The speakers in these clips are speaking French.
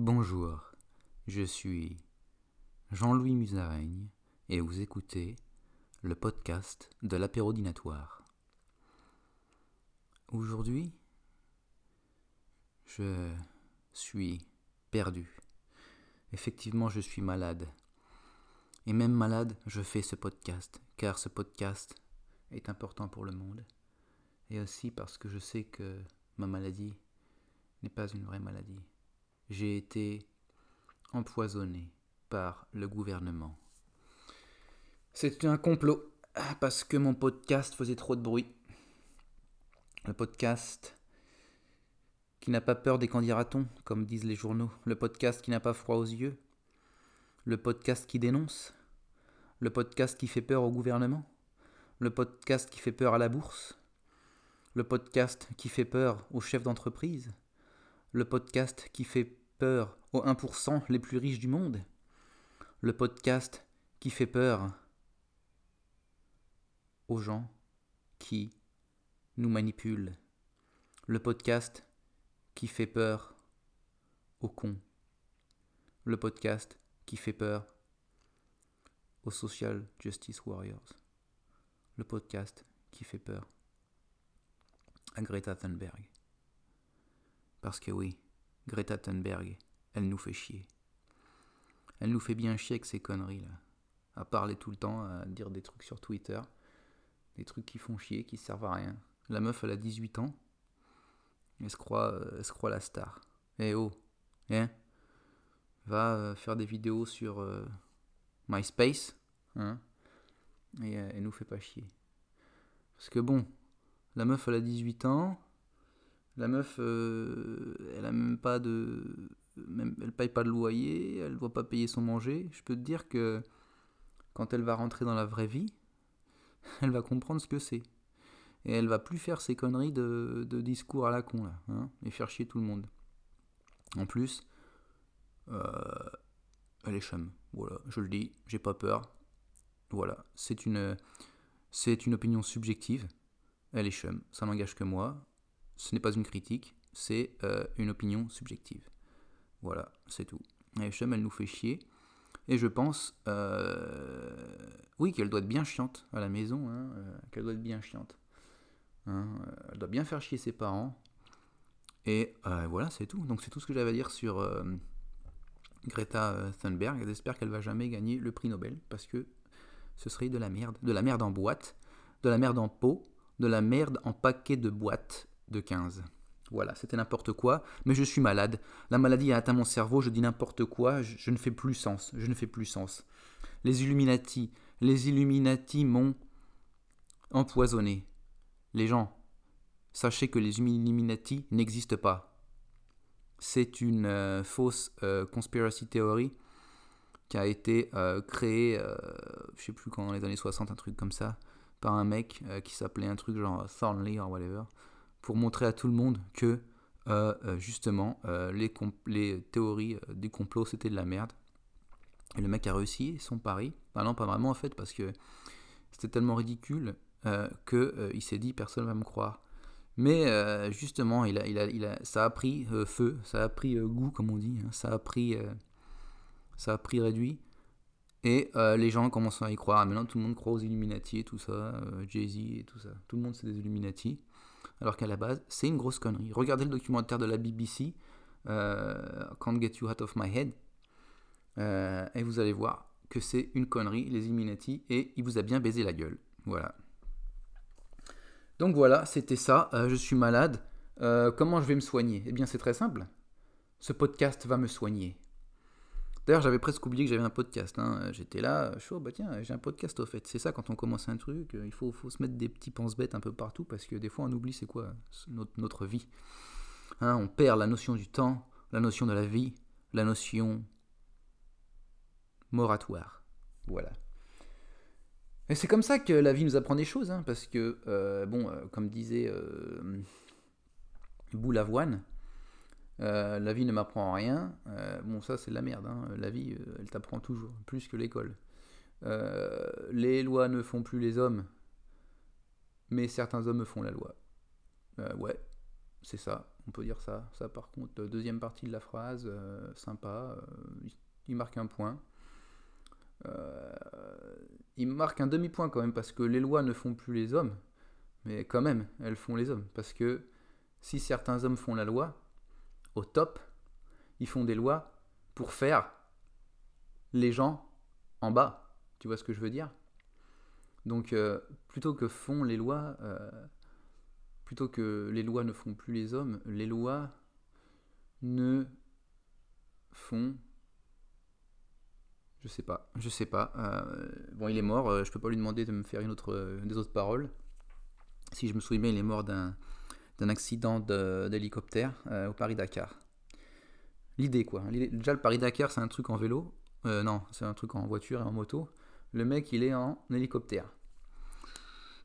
Bonjour, je suis Jean-Louis Musaraigne et vous écoutez le podcast de l'apérodinatoire. Aujourd'hui, je suis perdu. Effectivement, je suis malade. Et même malade, je fais ce podcast, car ce podcast est important pour le monde. Et aussi parce que je sais que ma maladie n'est pas une vraie maladie. J'ai été empoisonné par le gouvernement. C'est un complot, parce que mon podcast faisait trop de bruit. Le podcast qui n'a pas peur des candidatons, comme disent les journaux. Le podcast qui n'a pas froid aux yeux. Le podcast qui dénonce. Le podcast qui fait peur au gouvernement. Le podcast qui fait peur à la bourse. Le podcast qui fait peur aux chefs d'entreprise. Le podcast qui fait peur aux 1% les plus riches du monde. Le podcast qui fait peur aux gens qui nous manipulent. Le podcast qui fait peur aux cons. Le podcast qui fait peur aux social justice warriors. Le podcast qui fait peur à Greta Thunberg. Parce que oui, Greta Thunberg, elle nous fait chier. Elle nous fait bien chier avec ces conneries là. À parler tout le temps, à dire des trucs sur Twitter. Des trucs qui font chier, qui servent à rien. La meuf, elle a 18 ans. Elle se croit, euh, elle se croit la star. Eh oh, hein Va euh, faire des vidéos sur euh, MySpace, hein Et elle nous fait pas chier. Parce que bon, la meuf, elle a 18 ans. La meuf, elle a même pas de. Elle paye pas de loyer, elle doit pas payer son manger. Je peux te dire que quand elle va rentrer dans la vraie vie, elle va comprendre ce que c'est. Et elle va plus faire ces conneries de, discours à la con, là, hein, et faire chier tout le monde. En plus, euh, elle est chum. Voilà, je le dis, j'ai pas peur. Voilà, c'est une, c'est une opinion subjective. Elle est chum, ça n'engage que moi. Ce n'est pas une critique, c'est euh, une opinion subjective. Voilà, c'est tout. Est chum, elle nous fait chier. Et je pense, euh, oui, qu'elle doit être bien chiante à la maison, hein, qu'elle doit être bien chiante. Hein, euh, elle doit bien faire chier ses parents. Et euh, voilà, c'est tout. Donc c'est tout ce que j'avais à dire sur euh, Greta Thunberg. J'espère qu'elle va jamais gagner le prix Nobel parce que ce serait de la merde. De la merde en boîte, de la merde en pot, de la merde en paquet de boîtes de 15. Voilà, c'était n'importe quoi, mais je suis malade. La maladie a atteint mon cerveau, je dis n'importe quoi, je, ne fais plus sens, je ne fais plus sens. Les Illuminati, les Illuminati m'ont empoisonné. Les gens, sachez que les Illuminati n'existent pas. C'est une euh, fausse euh, conspiracy theory qui a été euh, créée, je sais plus quand, dans les années 60, un truc comme ça, par un mec qui s'appelait un truc genre Thornley ou whatever, pour montrer à tout le monde que justement les, les, théories du complot c'était de la merde. Et le mec a réussi son pari. Ah non, pas vraiment en fait, parce que c'était tellement ridicule euh, qu'il euh, s'est dit personne va me croire. Mais euh, justement, il a, ça a pris feu, ça a pris goût, comme on dit, hein. ça, a pris, ça a pris réduit. Et les gens commencent à y croire. Maintenant, tout le monde croit aux Illuminati et tout ça, Jay-Z et tout ça. Tout le monde, c'est des Illuminati. Alors qu'à la base, c'est une grosse connerie. Regardez le documentaire de la BBC, Can't Get You Out of My Head, et vous allez voir que c'est une connerie, les Illuminati, et il vous a bien baisé la gueule. Voilà. Donc voilà, c'était ça. Euh, je suis malade. Euh, comment je vais me soigner? Eh bien, c'est très simple. Ce podcast va me soigner. D'ailleurs, j'avais presque oublié que j'avais un podcast. Hein. J'étais là, chaud, bah tiens, j'ai un podcast au fait. C'est ça, quand on commence un truc, il faut, se mettre des petits pense-bêtes un peu partout parce que des fois, on oublie c'est quoi notre, vie. Hein, on perd la notion du temps, la notion de la vie, la notion moratoire. Voilà. Et c'est comme ça que la vie nous apprend des choses, hein, parce que, euh, bon, euh, comme disait euh, Boulavoine, euh, la vie ne m'apprend rien. bon, ça, c'est de la merde. Hein. La vie, elle t'apprend toujours, plus que l'école. les lois ne font plus les hommes, mais certains hommes font la loi. ouais, c'est ça. on peut dire ça. Ça, par contre, deuxième partie de la phrase, sympa. il marque un point. il marque un demi-point quand même, parce que les lois ne font plus les hommes. Mais quand même, elles font les hommes. Parce que si certains hommes font la loi, top, ils font des lois pour faire les gens en bas. Tu vois ce que je veux dire? Donc, euh, plutôt que font les lois, euh, plutôt que les lois ne font plus les hommes, les lois ne font. Je sais pas, je sais pas. Euh, bon, il est mort, je peux pas lui demander de me faire une autre, des autres paroles. Si je me souviens il est mort d'un accident d'hélicoptère au Paris-Dakar. L'idée, quoi. Déjà, le Paris-Dakar, c'est un truc en vélo. Euh, non, c'est un truc en voiture et en moto. Le mec, il est en hélicoptère.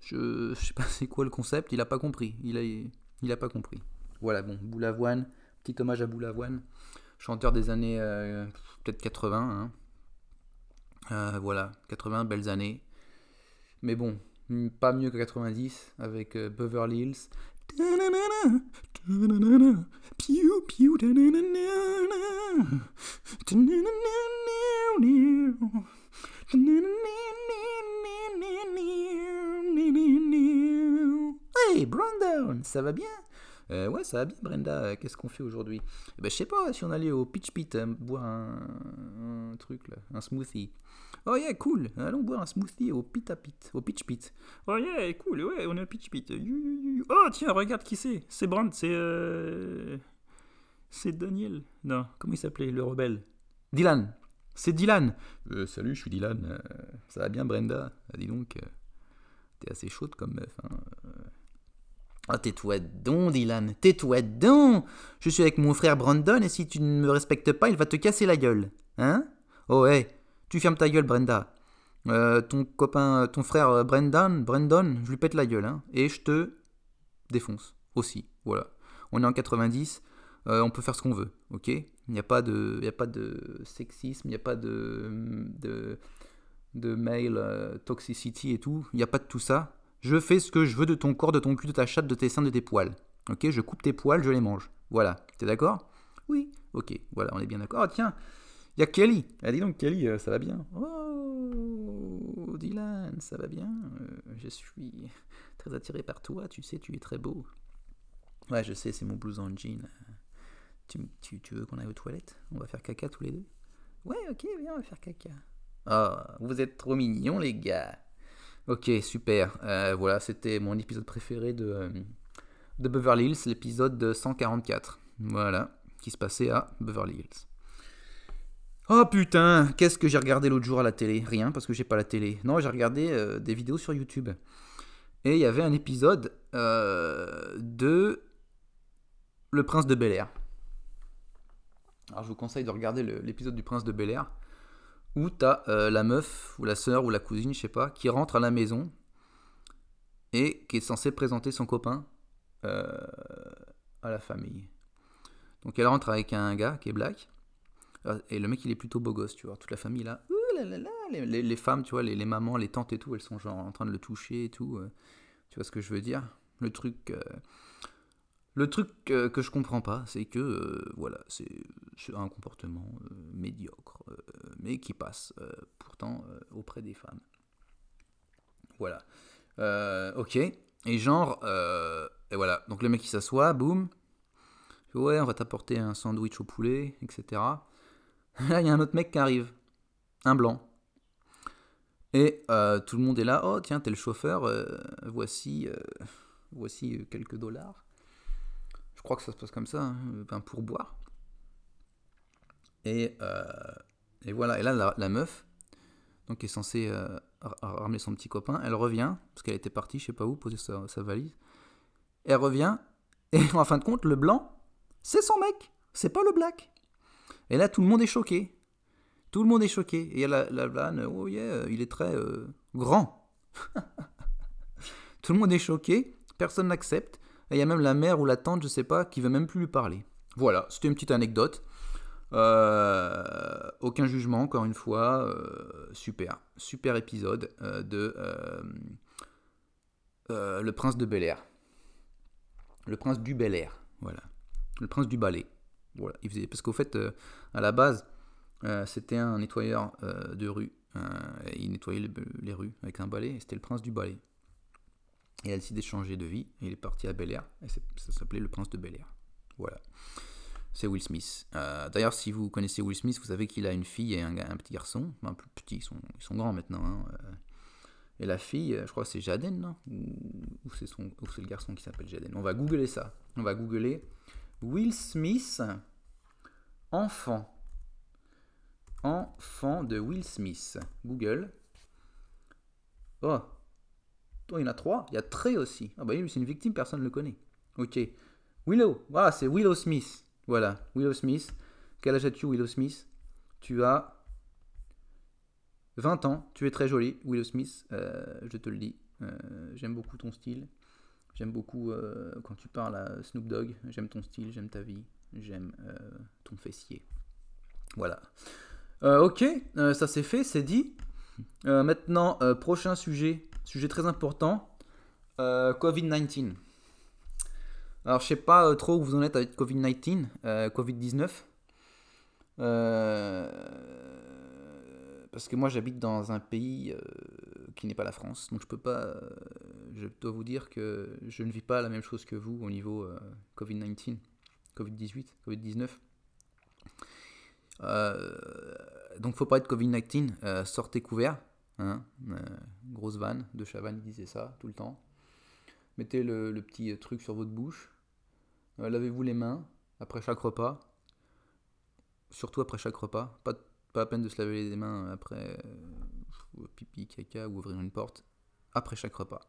Je, sais pas c'est quoi le concept, il a pas compris. Il a, pas compris. Voilà, bon, Boulavoine, petit hommage à Boulavoine, chanteur des années euh, peut-être 80. Hein. Euh, voilà, 80, belles années. Mais bon, pas mieux que 90 avec Beverly Hills. Hey, Brandon, ça va bien euh, ouais, ça va bien, Brenda. Qu'est-ce qu'on fait aujourd'hui? Eh ben, Je sais pas si on allait au Pitch Pit euh, boire un, truc, là, un smoothie. Oh yeah, cool. Allons boire un smoothie au Pit à Pit, au Pitch Pit. Oh yeah, cool. Ouais, on est au Pitch Pit. Oh tiens, regarde qui c'est. C'est Brand, c'est. Euh... C'est Daniel. Non, comment il s'appelait, le rebelle? Dylan. C'est Dylan. Euh, salut, je suis Dylan. Ça va bien, Brenda? Ah, Dis donc, t'es assez chaude comme meuf. Hein. Ah, tais-toi donc, Dylan. Tais-toi donc. Je suis avec mon frère Brandon et si tu ne me respectes pas, il va te casser la gueule. Hein? Oh, hé, tu fermes ta gueule, Brenda. ton copain, ton frère Brendan, Brandon, je lui pète la gueule. Hein, et je te défonce aussi. Voilà. On est en 90. on peut faire ce qu'on veut, ok? Il n'y a, pas de, a pas de sexisme, il n'y a pas de, euh, toxicity et tout. Il n'y a pas de tout ça. Je fais ce que je veux de ton corps, de ton cul, de ta chatte, de tes seins, de tes poils. Ok Je coupe tes poils, je les mange. Voilà. T'es d'accord? Oui. Ok. Voilà, on est bien d'accord. Oh, tiens, il y a Kelly. Ah, dis donc, Kelly, euh, ça va bien? Oh, Dylan, ça va bien euh, Je suis très attiré par toi, tu sais, tu es très beau. Ouais, je sais, c'est mon blouson jean. Tu, veux qu'on aille aux toilettes? On va faire caca tous les deux? Ouais, ok, viens, on va faire caca. Oh, vous êtes trop mignons, les gars. Ok, super. Euh, voilà, c'était mon épisode préféré de, euh, de Beverly Hills, l'épisode 144. Voilà, qui se passait à Beverly Hills. Oh putain, qu'est-ce que j'ai regardé l'autre jour à la télé? Rien, parce que j'ai pas la télé. Non, j'ai regardé euh, des vidéos sur YouTube. Et il y avait un épisode de Le Prince de Bel Air. Alors je vous conseille de regarder l'épisode du Prince de Bel Air où tu as euh, la meuf ou la sœur ou la cousine, je sais pas, qui rentre à la maison et qui est censée présenter son copain euh, à la famille. Donc elle rentre avec un gars qui est black euh, et le mec il est plutôt beau gosse, tu vois. Toute la famille là, les, femmes, tu vois, les, mamans, les tantes et tout, elles sont genre en train de le toucher et tout. tu vois ce que je veux dire? Le truc le truc que, que je comprends pas, c'est que euh, voilà, c'est un comportement euh, médiocre, euh, mais qui passe pourtant auprès des femmes. Voilà. ok. Et genre, et voilà. Donc le mec il s'assoit, boum. Ouais, on va t'apporter un sandwich au poulet, etc. Là, il y a un autre mec qui arrive, un blanc. Et tout le monde est là. Oh tiens, t'es le chauffeur. voici, voici quelques dollars. Je crois que ça se passe comme ça, hein, pour boire. Et, euh, et, voilà, et là, la, meuf, donc qui est censée euh, ramener son petit copain, elle revient, parce qu'elle était partie, je sais pas où, poser sa, valise. elle revient, et en fin de compte, le blanc, c'est son mec, c'est pas le black. Et là, tout le monde est choqué. Tout le monde est choqué. Et il y a la, la vanne, oh il est très euh, grand. tout le monde est choqué, personne n'accepte. Et il y a même la mère ou la tante, je sais pas, qui veut même plus lui parler. Voilà, c'était une petite anecdote. Euh, aucun jugement, encore une fois. Euh, super, super épisode euh, de Le Prince de Bel Air. Le Prince du Bel Air, voilà. le prince du balai. Voilà, il faisait, parce qu'au fait, à la base, c'était un nettoyeur de rue. il nettoyait les, rues avec un balai, c'était le prince du balai. Il a décidé de changer de vie, et il est parti à Bel Air, et ça s'appelait le prince de Bel Air. Voilà. C'est Will Smith. D'ailleurs, si vous connaissez Will Smith, vous savez qu'il a une fille et un, petit garçon. Un plus petit, ils sont, ils sont grands maintenant. Hein. Et la fille, je crois que c'est Jaden, non? Ou, c'est le garçon qui s'appelle Jaden On va googler ça. On va googler Will Smith, enfant. Enfant de Will Smith. Google. Oh. Oh il y en a trois. Il y a Trey aussi. Ah bah oui, c'est une victime, personne ne le connaît. Ok. Willow. Voilà, c'est Willow Smith. Voilà, Willow Smith. Quel âge as-tu, Willow Smith? Tu as 20 ans, tu es très joli, Willow Smith, euh, je te le dis. Euh, j'aime beaucoup ton style. J'aime beaucoup euh, quand tu parles à Snoop Dogg. J'aime ton style, j'aime ta vie, j'aime ton fessier. Voilà. ok, ça c'est fait, c'est dit. maintenant, prochain sujet, sujet très important Covid-19. Alors, je sais pas trop où vous en êtes avec Covid-19, Covid-19. Euh, parce que moi j'habite dans un pays euh, qui n'est pas la France, donc je peux pas, euh, je dois vous dire que je ne vis pas la même chose que vous au niveau euh, Covid-19, Covid-18, Covid-19. donc faut pas être Covid-19, sortez couvert, hein, grosse vanne, de Chavannes disait ça tout le temps. Mettez le, petit truc sur votre bouche, lavez-vous les mains après chaque repas, surtout après chaque repas, pas pas la peine de se laver les mains après euh, pipi, caca ou ouvrir une porte après chaque repas.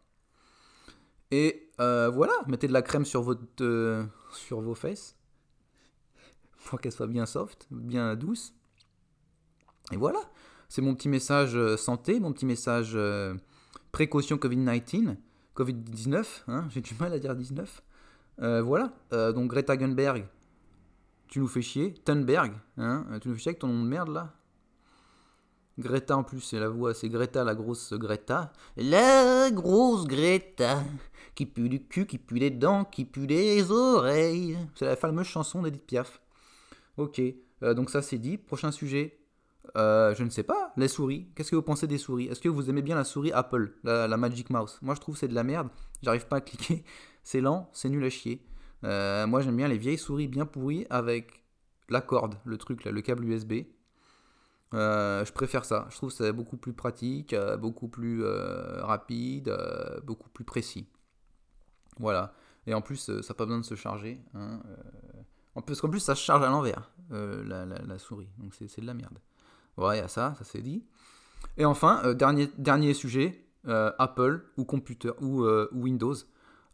Et euh, voilà, mettez de la crème sur, votre, euh, sur vos fesses pour qu'elle soit bien soft, bien douce. Et voilà, c'est mon petit message santé, mon petit message précaution Covid-19, Covid-19, hein, j'ai du mal à dire 19. voilà, donc Greta Thunberg, tu nous fais chier. Thunberg, hein, tu nous fais chier avec ton nom de merde là. Greta en plus, c'est la voix, c'est Greta, la grosse Greta. La grosse Greta, qui pue du cul, qui pue les dents, qui pue les oreilles. C'est la fameuse chanson d'Edith Piaf. Ok, euh, donc ça c'est dit. Prochain sujet. Euh, je ne sais pas, les souris. Qu'est-ce que vous pensez des souris? Est-ce que vous aimez bien la souris Apple, la, Magic Mouse? Moi je trouve c'est de la merde. J'arrive pas à cliquer. C'est lent, c'est nul à chier. Euh, moi, j'aime bien les vieilles souris bien pourries avec la corde, le truc, là, le câble USB. Euh, je préfère ça. Je trouve que c'est beaucoup plus pratique, beaucoup plus rapide, beaucoup plus précis. Voilà. Et en plus, ça n'a pas besoin de se charger. Hein, plus, qu'en plus, ça se charge à l'envers, la, souris. Donc c'est de la merde. Voilà, il y a ça, ça c'est dit. Et enfin, dernier, dernier sujet, Apple ou computer ou Windows.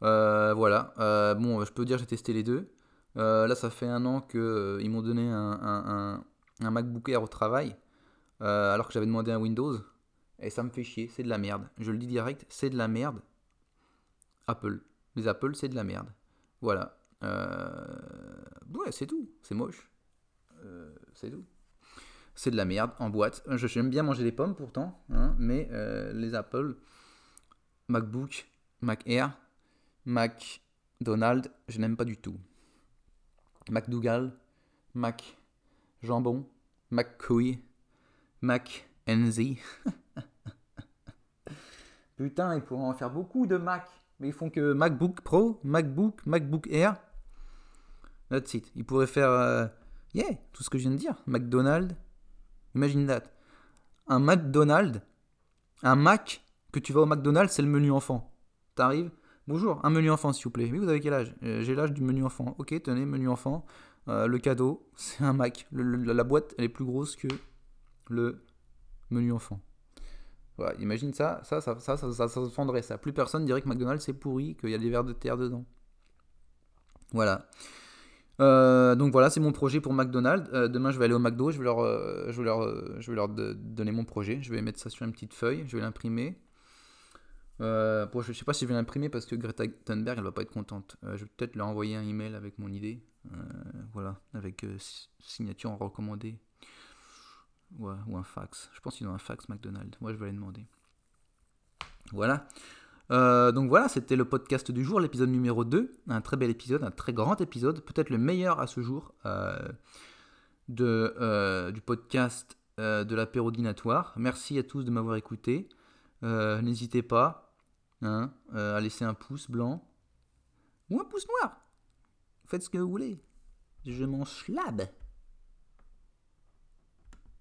Euh, voilà. Euh, bon, je peux dire j'ai testé les deux. Euh, là, ça fait un an qu'ils m'ont donné un, MacBook Air au travail, alors que j'avais demandé un Windows. Et ça me fait chier, c'est de la merde. Je le dis direct, c'est de la merde. Apple. Les Apple, c'est de la merde. Voilà. Ouais, c'est tout. C'est moche. c'est tout. C'est de la merde en boîte. J'aime bien manger des pommes pourtant, hein, mais les Apple, MacBook, Mac Air, McDonald, je n'aime pas du tout. McDougall, Mac Jambon, McCouille, Mac Enzy. Putain, ils pourraient en faire beaucoup de Mac. Mais ils font que MacBook Pro, MacBook, MacBook Air. That's it. Ils pourraient faire. Euh, yeah, tout ce que je viens de dire. McDonald's. Imagine that. Un McDonald's. Un Mac que tu vas au McDonald's, c'est le menu enfant. T'arrives, Bonjour, un menu enfant s'il vous plaît. Oui, vous avez quel âge? Euh, J'ai l'âge du menu enfant. Ok, tenez, menu enfant. Euh, le cadeau, c'est un Mac. la boîte, elle est plus grosse que le menu enfant. Voilà, imagine ça, ça, ça, ça, ça, ça, se fendrait ça. Plus personne dirait que McDonald's c'est pourri, qu'il y a des verres de terre dedans. Voilà. Euh, donc voilà, c'est mon projet pour McDonald's. demain, je vais aller au McDo, je vais leur, je vais leur, je vais leur donner mon projet. Je vais mettre ça sur une petite feuille, je vais l'imprimer. Euh, bon, je ne sais pas si je vais l'imprimer parce que Greta Thunberg, elle va pas être contente. Euh, je vais peut-être leur envoyer un email avec mon idée. Euh, voilà, avec signature en recommandé. ou un fax. Je pense qu'ils ont un fax McDonald's. Moi, je vais les demander. Voilà. Euh, donc voilà, c'était le podcast du jour, l'épisode numéro 2. Un très bel épisode, un très grand épisode, peut-être le meilleur à ce jour euh, euh, du podcast de l'apérodinatoire. Merci à tous de m'avoir écouté. N'hésitez pas hein, à laisser un pouce blanc ou un pouce noir. Faites ce que vous voulez. Je m'en schlabe.